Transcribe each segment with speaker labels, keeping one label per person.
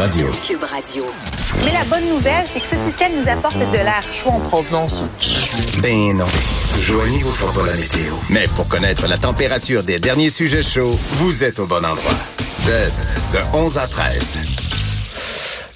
Speaker 1: Radio.
Speaker 2: Cube Radio.
Speaker 3: Mais la bonne nouvelle, c'est que ce système nous apporte de l'air chaud en provenance.
Speaker 1: Ben non. Joignez vous fera pas la météo. Mais pour connaître la température des derniers sujets chauds, vous êtes au bon endroit. Best de 11 à 13.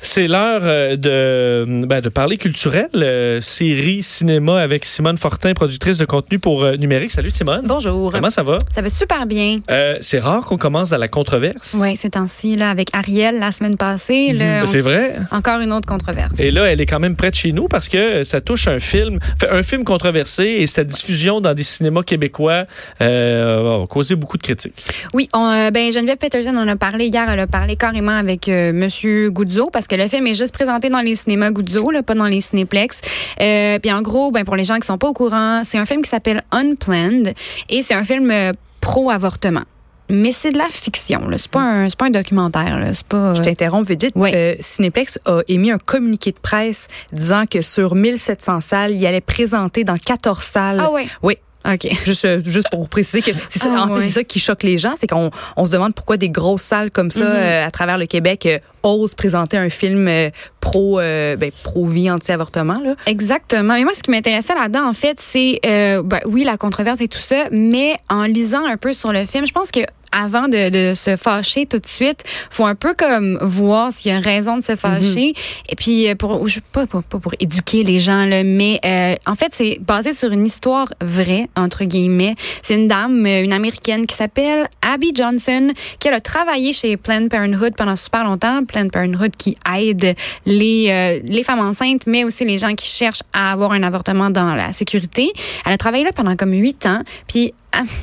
Speaker 4: C'est l'heure euh, de, ben, de parler culturel, euh, série, cinéma avec Simone Fortin, productrice de contenu pour euh, numérique. Salut Simone.
Speaker 5: Bonjour.
Speaker 4: Comment ça va?
Speaker 5: Ça va super bien.
Speaker 4: Euh, c'est rare qu'on commence à la controverse.
Speaker 5: Oui, c'est temps-ci, là, avec Ariel la semaine passée. on-
Speaker 4: C'est vrai?
Speaker 5: Encore une autre controverse.
Speaker 4: Et là, elle est quand même près de chez nous parce que ça touche un film, un film controversé et sa diffusion dans des cinémas québécois a causé beaucoup de critiques.
Speaker 5: Oui, on, ben, Geneviève Peterson en a parlé hier. Elle a parlé carrément avec Monsieur Goudzo parce que le film est juste présenté dans les cinémas Goudzo, là, pas dans les cinéplex. Euh, puis en gros, ben, pour les gens qui sont pas au courant, c'est un film qui s'appelle Unplanned et c'est un film euh, pro-avortement. Mais c'est de la fiction, là. C'est pas un, pas un documentaire, là. C'est pas.
Speaker 6: Je t'interromps vite. vite.
Speaker 5: Ouais.
Speaker 6: Euh, Cinéplex a émis un communiqué de presse disant que sur 1700 salles, il allait présenter dans 14 salles.
Speaker 5: Ah ouais.
Speaker 6: Oui.
Speaker 5: OK.
Speaker 6: Juste, euh, juste pour préciser que c'est ça,
Speaker 5: Ah,
Speaker 6: en fait, c'est ça qui choque les gens, c'est qu'on on se demande pourquoi des grosses salles comme ça euh, à travers le Québec euh, osent présenter un film euh, pro ben, pro vie anti-avortement là.
Speaker 5: Exactement. Et moi, ce qui m'intéressait là-dedans, en fait, c'est, ben, oui, la controverse et tout ça, mais en lisant un peu sur le film, je pense que avant de, de se fâcher tout de suite, faut un peu comme voir s'il y a raison de se fâcher. Et puis euh, pour je pas, pas pas pour éduquer les gens là, mais euh, en fait c'est basé sur une histoire vraie entre guillemets. C'est une dame, euh, une américaine qui s'appelle Abby Johnson, qui elle a travaillé chez Planned Parenthood pendant super longtemps. Planned Parenthood qui aide les euh, les femmes enceintes, mais aussi les gens qui cherchent à avoir un avortement dans la sécurité. Elle a travaillé là pendant comme huit ans. Puis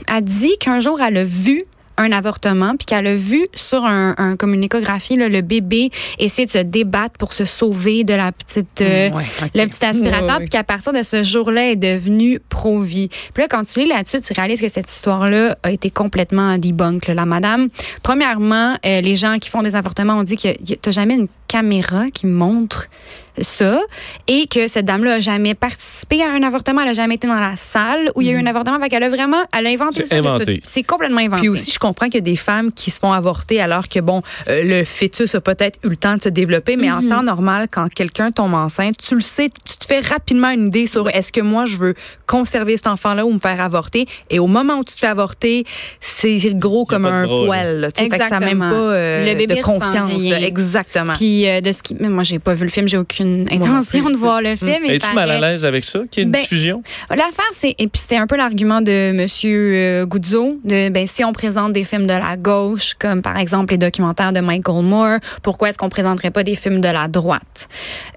Speaker 5: a dit qu'un jour elle a vu un avortement, puis qu'elle a vu sur un, un comme une échographie là, le bébé essayer de se débattre pour se sauver de la petite euh,
Speaker 6: Ouais, ok.
Speaker 5: le petit aspirateur,
Speaker 6: Ouais, ouais.
Speaker 5: puis qu'à partir de ce jour-là, elle est devenue pro-vie. Puis là, quand tu lis là-dessus, tu réalises que cette histoire-là a été complètement debunk. là. La madame, premièrement, euh, les gens qui font des avortements ont dit que t'as jamais une caméra qui montre ça et que cette dame-là a jamais participé à un avortement, elle a jamais été dans la salle où il y a eu un avortement, fait qu'elle a vraiment, elle a inventé
Speaker 4: C'est
Speaker 5: ça. C'est complètement inventé.
Speaker 6: Puis aussi, je comprends qu'il y a des femmes qui se font avorter alors que, bon, euh, le fœtus a peut-être eu le temps de se développer, mais en temps normal, quand quelqu'un tombe enceinte, tu le sais, tu te fais rapidement une idée sur est-ce que moi, je veux conserver cet enfant-là ou me faire avorter. Et au moment où tu te fais avorter, c'est gros comme un
Speaker 4: là.
Speaker 6: poil. là. Tu sais, fait que ça n'a même
Speaker 5: Exactement.
Speaker 6: pas euh,
Speaker 5: Le bébé
Speaker 6: de conscience.
Speaker 5: rien.
Speaker 6: là. Exactement.
Speaker 5: Puis euh, de ce qui, mais moi j'ai pas vu le film, j'ai aucune intention de voir le film. il
Speaker 4: Es-tu mal à l'aise avec ça, qu'il y ait une
Speaker 5: Ben,
Speaker 4: diffusion?
Speaker 5: L'affaire, c'est, et puis c'était un peu l'argument de Monsieur euh, Goudzo, de, ben, si on présente des films de la gauche, comme par exemple les documentaires de Michael Moore, pourquoi est-ce qu'on présenterait pas des films de la droite?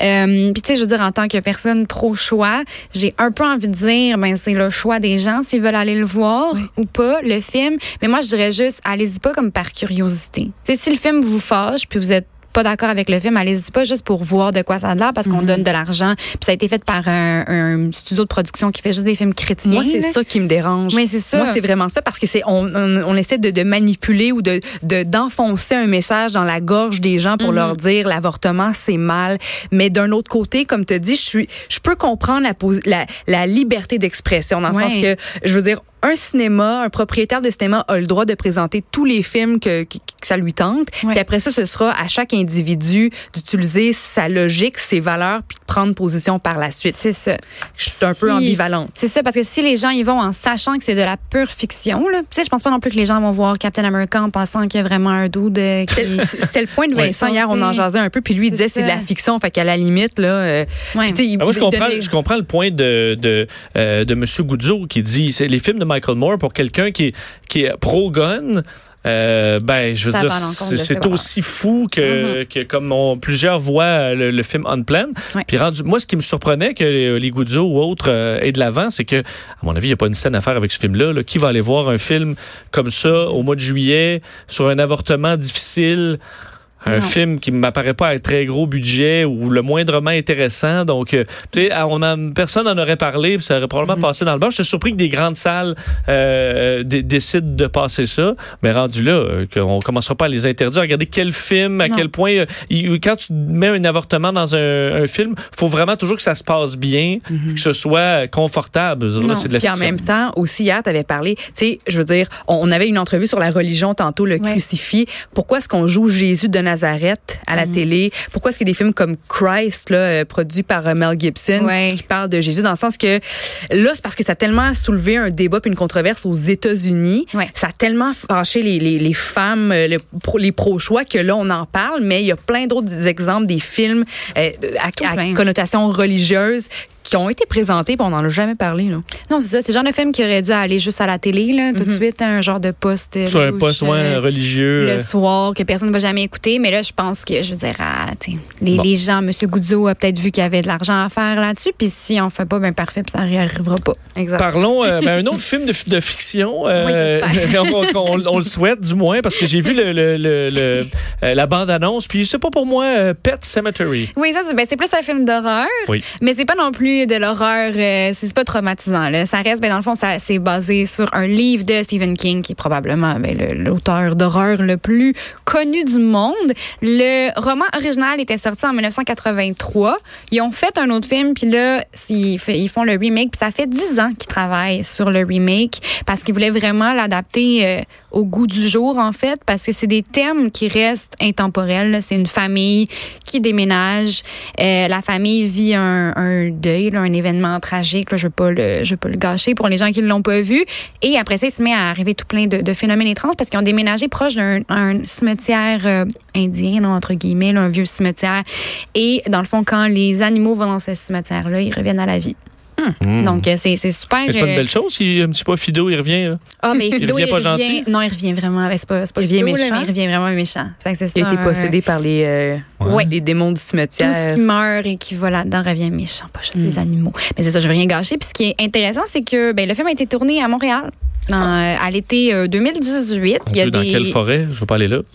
Speaker 5: Euh, puis tu sais, je veux dire, en tant que personne pro-choix, j'ai un peu envie de dire, ben, c'est le choix des gens s'ils veulent aller le voir ou pas, le film. Mais moi, je dirais juste, allez-y pas comme par curiosité. Tu sais, si le film vous fâche, puis vous êtes pas d'accord avec le film, allez-y pas juste pour voir de quoi ça a l'air parce qu'on donne de l'argent. Puis ça a été fait par un, un studio de production qui fait juste des films chrétiens.
Speaker 6: Moi, c'est ça qui me dérange.
Speaker 5: Oui, c'est ça.
Speaker 6: Moi, c'est vraiment ça parce que c'est on, on, on essaie de, de manipuler ou de de- d'enfoncer un message dans la gorge des gens pour leur dire l'avortement c'est mal. Mais d'un autre côté, comme tu dis, je suis je peux comprendre la la, la liberté d'expression dans le
Speaker 5: Ouais.
Speaker 6: sens que je veux dire un cinéma, un propriétaire de cinéma a le droit de présenter tous les films que, que, que ça lui tente.
Speaker 5: Ouais.
Speaker 6: Puis après ça, ce sera à chaque individu d'utiliser sa logique, ses valeurs, puis prendre position par la suite.
Speaker 5: C'est ça.
Speaker 6: Je suis un peu
Speaker 5: Si-
Speaker 6: ambivalente.
Speaker 5: C'est ça, parce que si les gens y vont en sachant que c'est de la pure fiction, là, tu sais, je pense pas non plus que les gens vont voir Captain America en pensant qu'il y a vraiment un dude euh, qui...
Speaker 6: C'était le point de. Vincent hier, on en jasait un peu, puis lui il disait
Speaker 5: C'est
Speaker 6: c'est de la fiction, fait qu'à la limite là, euh,
Speaker 5: Ouais.
Speaker 6: il-
Speaker 4: Ah, moi, je comprends,
Speaker 6: donnait-
Speaker 4: je comprends le point de, de, euh, de M. Goudzo qui dit c'est les films de Michael Moore pour quelqu'un qui, qui est pro-gun. Euh, ben, je veux
Speaker 5: Ça
Speaker 4: dire, c'est aussi fou que, que comme on- plusieurs voient le, le film Unplanned.
Speaker 5: Ouais.
Speaker 4: Puis rendu, moi, ce qui me surprenait que les, les Goudzo ou autres euh, aient de l'avant, c'est que, à mon avis, il n'y a pas une scène à faire avec ce film-là. là. Qui va aller voir un film comme ça au mois de juillet sur un avortement difficile? Un
Speaker 5: Non.
Speaker 4: film qui m'apparaît pas être très gros budget ou le moindrement intéressant. Donc, euh, tu sais, on en, personne en aurait parlé, puis ça aurait probablement passé dans le bar. Je suis surpris que des grandes salles euh, dé- décident de passer ça. Mais rendu là, euh, qu'on commencera pas à les interdire. Regardez quel film, à
Speaker 5: Non.
Speaker 4: quel point, euh, il- quand tu mets un avortement dans un, un film, faut vraiment toujours que ça se passe bien, que ce soit confortable. Là, de la
Speaker 6: Puis en même temps, aussi hier, tu avais parlé, tu sais, je veux dire, on on avait une entrevue sur la religion tantôt, le
Speaker 5: Ouais.
Speaker 6: crucifix. Pourquoi est-ce qu'on joue Jésus de Nazareth à
Speaker 5: Mm.
Speaker 6: la télé? Pourquoi est-ce que des films comme Christ, là, euh, produit par euh, Mel Gibson,
Speaker 5: Ouais.
Speaker 6: qui parle de Jésus, dans le sens que là, c'est parce que ça a tellement soulevé un débat puis une controverse aux États-Unis.
Speaker 5: Ouais.
Speaker 6: Ça a tellement fâché les, les, les femmes, euh, le les pro-choix, que là, on en parle, mais il y a plein d'autres exemples des films euh, à, connotation religieuse qui ont été présentés, puis on n'en a jamais parlé. Là.
Speaker 5: Non, c'est ça. C'est le genre de film qui aurait dû aller juste à la télé, là, tout de suite, un genre de poste. euh,
Speaker 4: Sur un poste ouais,
Speaker 5: euh,
Speaker 4: religieux.
Speaker 5: le
Speaker 4: euh,
Speaker 5: soir que personne ne va jamais écouter. Mais là, je pense que, je veux dire, ah, t'sais, les,
Speaker 4: Bon.
Speaker 5: les gens, M. Goudzo a peut-être vu qu'il y avait de l'argent à faire là-dessus. Puis si on fait pas, ben parfait, puis ça n'y arrivera pas.
Speaker 6: Exact.
Speaker 4: Parlons euh, ben, un autre film de, de fiction. euh,
Speaker 5: Oui,
Speaker 4: on, on- on le souhaite du moins parce que j'ai vu le, le- le- le- la bande annonce. Puis c'est pas pour moi euh, Pet Cemetery.
Speaker 5: Oui, ça, c'est ben, c'est plus un film d'horreur.
Speaker 4: Oui.
Speaker 5: Mais c'est pas non plus de l'horreur, euh, c'est pas traumatisant. Là. Ça reste, ben, dans le fond, c'est basé sur un livre de Stephen King, qui est probablement ben, l'auteur d'horreur le plus connu du monde. Le roman original était sorti en 1983. Ils ont fait un autre film, puis là, ils, font le remake, puis ça fait dix ans qu'ils travaillent sur le remake parce qu'ils voulaient vraiment l'adapter euh, au goût du jour, en fait, parce que c'est des thèmes qui restent intemporels. C'est une famille qui déménage. Euh, la famille vit un, un deuil, un événement tragique. Je ne veux, veux pas le gâcher pour les gens qui ne l'ont pas vu. Et après ça, il se met à arriver tout plein de, phénomènes étranges parce qu'ils ont déménagé proche d'un un cimetière euh, indien, entre guillemets, un vieux cimetière. Et dans le fond, quand les animaux vont dans ce cimetière-là, ils reviennent à la vie. Donc, euh, c'est c'est super.
Speaker 4: C'est pas une
Speaker 5: euh,
Speaker 4: belle chose si un petit pas Fido il revient. là.
Speaker 5: ah, mais Fido,
Speaker 4: revient pas gentil?
Speaker 5: Non, il revient vraiment. ben, C'est pas, c'est pas
Speaker 6: Il revient
Speaker 5: Fido, là,
Speaker 6: méchant?
Speaker 5: mais il revient vraiment méchant. Fait que c'est
Speaker 6: Il a été
Speaker 5: un-
Speaker 6: possédé par les, euh,
Speaker 5: Ouais.
Speaker 6: les démons du
Speaker 5: tout
Speaker 6: cimetière.
Speaker 5: ce qui meurt et qui va là-dedans revient méchant, pas juste les animaux. Mais c'est ça, je veux rien gâcher. Puis ce qui est intéressant, c'est que ben, le film a été tourné à Montréal dans, euh, à l'été euh, 2018.
Speaker 4: Mon
Speaker 5: Il y a
Speaker 4: Dieu, dans quelle forêt? Je veux pas aller là.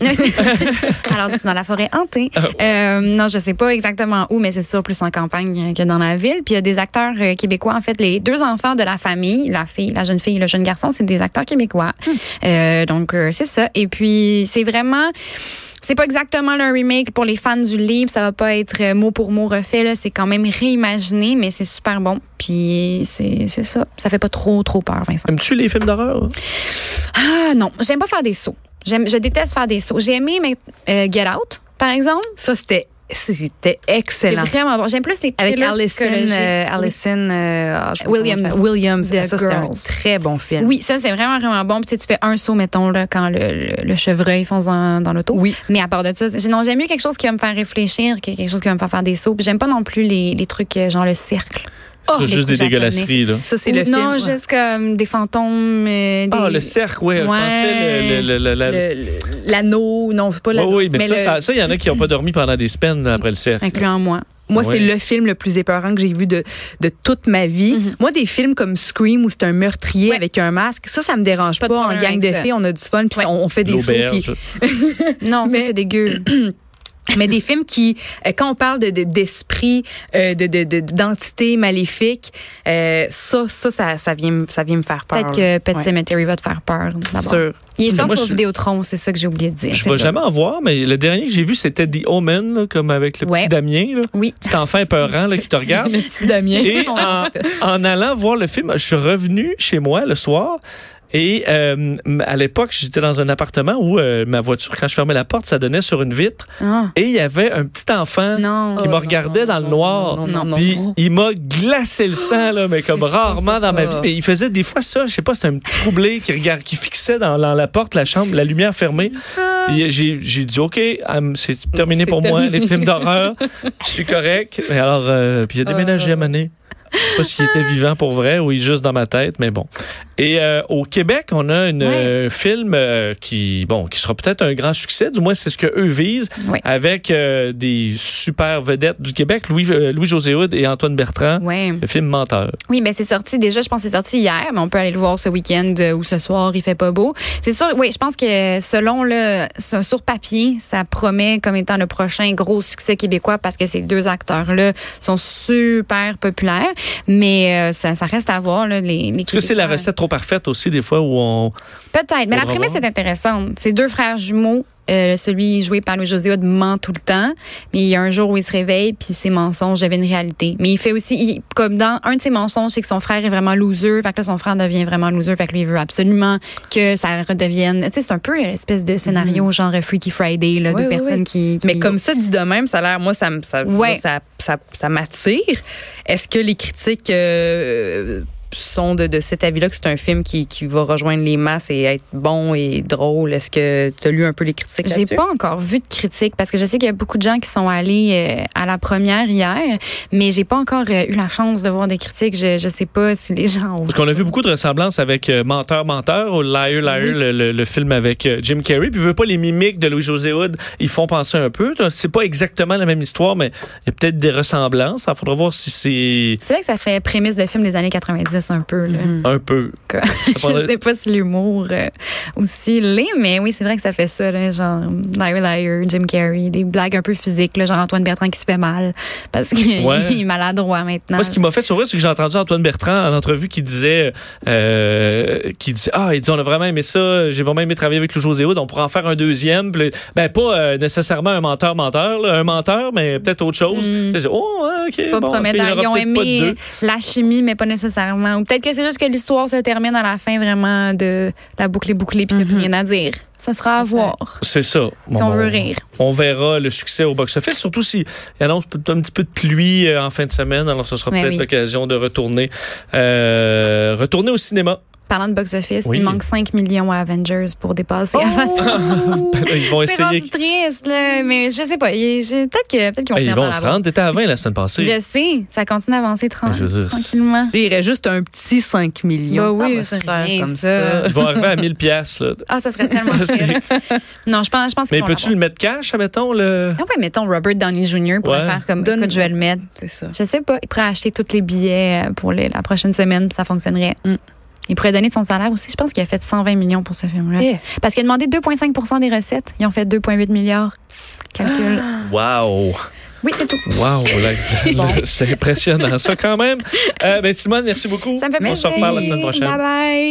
Speaker 5: Alors, c'est dans la forêt hantée.
Speaker 4: Ah.
Speaker 5: Euh, non, je sais pas exactement où, mais c'est sûr plus en campagne que dans la ville. Puis il y a des acteurs euh, québécois. En fait, les deux enfants de la famille, la fille, la jeune fille et le jeune garçon, c'est des acteurs québécois.
Speaker 4: Hmm.
Speaker 5: Euh, donc, euh, c'est ça. Et puis, c'est vraiment... C'est pas exactement le remake pour les fans du livre. Ça va pas être euh, mot pour mot refait. Là. C'est quand même réimaginé, mais c'est super bon. Puis c'est c'est ça. Ça fait pas trop, trop peur, Vincent.
Speaker 4: Aimes-tu les films d'horreur?
Speaker 5: Ah non, j'aime pas faire des sauts. J'aime, je déteste faire des sauts. J'ai aimé mais, euh, Get Out, par exemple.
Speaker 6: Ça, c'était c'était
Speaker 5: C'est
Speaker 6: excellent.
Speaker 5: vraiment bon. J'aime plus les
Speaker 6: Avec Allison, euh, Allison euh, ah,
Speaker 5: Williams.
Speaker 6: Williams.
Speaker 5: The
Speaker 6: Ça, c'était un très bon film.
Speaker 5: Oui, ça, c'est vraiment, vraiment bon. Puis, tu fais un saut, mettons, là, quand le, le, le chevreuil fonce dans, dans l'auto.
Speaker 6: Oui.
Speaker 5: Mais à part de ça, non, j'aime mieux quelque chose qui va me faire réfléchir que quelque chose qui va me faire faire des sauts. Puis, j'aime pas non plus les, les trucs euh, genre le cercle.
Speaker 4: C'est
Speaker 5: les
Speaker 4: juste des dégueulasseries. Là.
Speaker 6: Ça, c'est le film.
Speaker 5: Non,
Speaker 6: ouais.
Speaker 5: juste comme des fantômes. euh, des...
Speaker 4: Ah, le cercle, oui. Je
Speaker 5: Ouais.
Speaker 4: pensais le- le- le- la-
Speaker 6: Le- le- L'anneau, non, c'est pas
Speaker 4: Oui,
Speaker 6: l'anneau.
Speaker 4: oui, mais, ça, il y en a qui n'ont pas dormi pendant des semaines après le cercle.
Speaker 5: Incluant moi.
Speaker 6: Moi,
Speaker 4: Ouais.
Speaker 6: c'est le film le plus épeurant que j'ai vu de, de toute ma vie. Moi, des films comme Scream où c'est un meurtrier.
Speaker 5: Ouais.
Speaker 6: avec un masque, ça, ça me dérange
Speaker 5: Pas
Speaker 6: pas. En gang de filles, on a du fun, puis
Speaker 5: Ouais.
Speaker 6: on, on fait des sauts. puis-
Speaker 4: L'auberge.
Speaker 5: Non, ça,
Speaker 6: Mais-
Speaker 5: c'est dégueu.
Speaker 6: Mais des films qui, euh, quand on parle de de- d'esprit, euh, de de- de- d'entité maléfique, euh, ça, ça, ça, ça vient, me- ça vient me faire peur.
Speaker 5: Peut-être que Pet
Speaker 6: Ouais.
Speaker 5: Cemetery va te faire peur, d'abord.
Speaker 6: Sûr.
Speaker 5: Il est
Speaker 4: moi,
Speaker 5: sur
Speaker 4: je-
Speaker 5: Vidéotron, c'est ça que j'ai oublié de dire.
Speaker 4: Je
Speaker 5: C'est
Speaker 4: vais jamais en voir, mais le dernier que j'ai vu, c'était The Omen, là, comme avec le
Speaker 5: Ouais.
Speaker 4: petit Damien. Là.
Speaker 5: Oui.
Speaker 4: Petit enfant épeurant là, qui te regarde.
Speaker 6: Le petit Damien.
Speaker 4: Et en, en allant voir le film, je suis revenu chez moi le soir. Et euh, à l'époque, j'étais dans un appartement où euh, ma voiture, quand je fermais la porte, ça donnait sur une vitre.
Speaker 5: Ah,
Speaker 4: Et il y avait un petit enfant
Speaker 5: non.
Speaker 4: qui me regardait dans le noir.
Speaker 6: non, non, non,
Speaker 4: Puis
Speaker 6: non.
Speaker 4: il m'a glacé le sang, là, mais comme
Speaker 6: ça,
Speaker 4: rarement dans ma vie. Mais il faisait des fois ça, je sais pas, c'était un petit troublé qui, regarde, qui fixait dans, dans la porte, la chambre, la lumière fermée. Puis J'ai dit, OK, c'est terminé pour moi, les films d'horreur. Je suis correct. Et alors, euh, puis il a déménagé à Mané. Je sais pas s'il était vivant pour vrai ou il est juste dans ma tête, mais bon. Et euh, au Québec, on a une,
Speaker 5: Ouais.
Speaker 4: euh, film euh, qui, bon, qui sera peut-être un grand succès. Du moins, c'est ce que eux visent, avec euh, des super vedettes du Québec, Louis, Louis José Hood et Antoine Bertrand.
Speaker 5: Ouais.
Speaker 4: Le film Menteur.
Speaker 5: Oui, ben c'est sorti déjà, je pense que c'est sorti hier, mais on peut aller le voir ce week-end ou ce soir, il fait pas beau. C'est sûr, oui, je pense que selon le sur papier, ça promet comme étant le prochain gros succès québécois parce que ces deux acteurs-là sont super populaires, mais ça, ça reste à voir là, les, les
Speaker 4: Est-ce que c'est la recette trop parfaite aussi, des fois, où on.
Speaker 5: Peut-être, mais la prémisse est intéressante. C'est deux frères jumeaux. Euh, celui joué par Louis-José ment tout le temps, mais il y a un jour où il se réveille puis ses mensonges deviennent réalité. Mais il fait aussi, il- comme dans un de ses mensonges, c'est que son frère est vraiment loser, fait que là, son frère devient vraiment loser, fait que lui, il veut absolument que ça redevienne... Tu sais, c'est un peu une espèce de scénario genre Freaky Friday, là,
Speaker 6: Ouais,
Speaker 5: de personnes qui, qui-
Speaker 6: Mais comme ça, dit de même, ça a l'air, moi, ça, me- ça,
Speaker 5: Ouais.
Speaker 6: ça, ça, ça m'attire. Est-ce que les critiques euh, sont de, de cet avis-là que c'est un film qui, qui va rejoindre les masses et être bon et drôle? Est-ce que tu as lu un peu les critiques
Speaker 5: J'ai pas encore vu de critiques parce que je sais qu'il y a beaucoup de gens qui sont allés euh, à la première hier, mais j'ai pas encore euh, eu la chance de voir des critiques. Je, je sais pas si les gens ont.
Speaker 4: Parce qu'on a vu beaucoup de ressemblances avec euh, Menteur, Menteur, ou Liar, Liar,
Speaker 5: Oui.
Speaker 4: le, le- le film avec Jim Carrey. Puis, veux pas les mimiques de Louis-José Hood, ils font penser un peu. C'est pas exactement la même histoire, mais il y a peut-être des ressemblances. Il faudra voir si c'est
Speaker 5: C'est vrai que ça fait prémisse de film des années 90 un peu. Là.
Speaker 4: un peu.
Speaker 5: Je sais pas si l'humour euh, aussi l'est, mais oui, c'est vrai que ça fait ça, là, genre Liar Liar, Jim Carrey, des blagues un peu physiques, là, genre Antoine Bertrand qui se fait mal parce qu'il
Speaker 4: Ouais.
Speaker 5: est maladroit maintenant.
Speaker 4: Moi, ce qui m'a fait sourire, c'est que j'ai entendu Antoine Bertrand en entrevue qui disait, euh, qui disait, ah, il dit, on a vraiment aimé ça, j'ai vraiment aimé travailler avec le José Hood, on pourrait en faire un deuxième. Ben, pas euh, nécessairement un menteur-menteur, là, un menteur, mais peut-être autre chose.
Speaker 5: Mm.
Speaker 4: Oh, ok.
Speaker 5: pas
Speaker 4: bon, qu'il y
Speaker 5: prometteur. Ils ont
Speaker 4: pas
Speaker 5: aimé la chimie, mais pas nécessairement. Ou peut-être que c'est juste que l'histoire se termine à la fin vraiment de la boucle est bouclée puis qu'il n'y a plus rien à dire. Ça sera à voir
Speaker 4: C'est ça.
Speaker 5: si
Speaker 4: Bon,
Speaker 5: on
Speaker 4: bon,
Speaker 5: veut rire.
Speaker 4: On verra le succès au box-office, surtout s'il annonce un petit peu de pluie euh, en fin de semaine. Alors, ce sera
Speaker 5: Ben
Speaker 4: peut-être
Speaker 5: oui.
Speaker 4: l'occasion de retourner, euh, retourner au cinéma.
Speaker 5: Parlant de box-office,
Speaker 4: Oui.
Speaker 5: il manque 5 millions à Avengers pour dépasser
Speaker 6: Oh!
Speaker 5: Avatar.
Speaker 4: Ils vont
Speaker 5: C'est
Speaker 4: essayer.
Speaker 5: rendu triste, là. Mais je sais pas. Peut-être qu'ils vont
Speaker 4: Ils vont se rendre. T'étais à 20 la semaine passée.
Speaker 5: Je sais, ça continue à avancer
Speaker 4: dire,
Speaker 5: tranquillement.
Speaker 6: Il irait juste un petit 5 millions.
Speaker 5: Bah
Speaker 6: ça
Speaker 5: oui,
Speaker 6: va se
Speaker 5: c'est
Speaker 6: faire
Speaker 5: rien,
Speaker 6: comme
Speaker 5: ça.
Speaker 6: ça.
Speaker 4: Ils vont arriver à 1000 pièces là.
Speaker 5: Ah, ça serait tellement
Speaker 4: C'est-
Speaker 5: triste. Non, je pense, je pense
Speaker 4: Mais peux-tu le mettre cash, admettons, le...
Speaker 5: Ah ouais, mettons Robert Downey Jr. pour
Speaker 4: Ouais.
Speaker 5: faire comme
Speaker 6: Donne-
Speaker 5: écoute, je vais le mettre.
Speaker 6: C'est ça.
Speaker 5: Je sais pas. Il pourrait acheter tous les billets euh, pour les- la prochaine semaine, puis ça fonctionnerait.
Speaker 6: Mm.
Speaker 5: Il pourrait donner de son salaire aussi. Je pense qu'il a fait 120 millions pour ce film-là.
Speaker 6: Eh.
Speaker 5: Parce qu'il a demandé 2,5% des recettes. Ils ont fait 2,8 milliards. Calcul.
Speaker 4: Wow!
Speaker 5: Oui, c'est tout.
Speaker 4: Wow!
Speaker 5: Bon.
Speaker 4: C'est impressionnant, ça, quand même. Euh, ben, Simone, merci beaucoup.
Speaker 5: Ça me fait
Speaker 4: On
Speaker 5: plaisir.
Speaker 4: se reparle la semaine prochaine.
Speaker 5: Bye bye.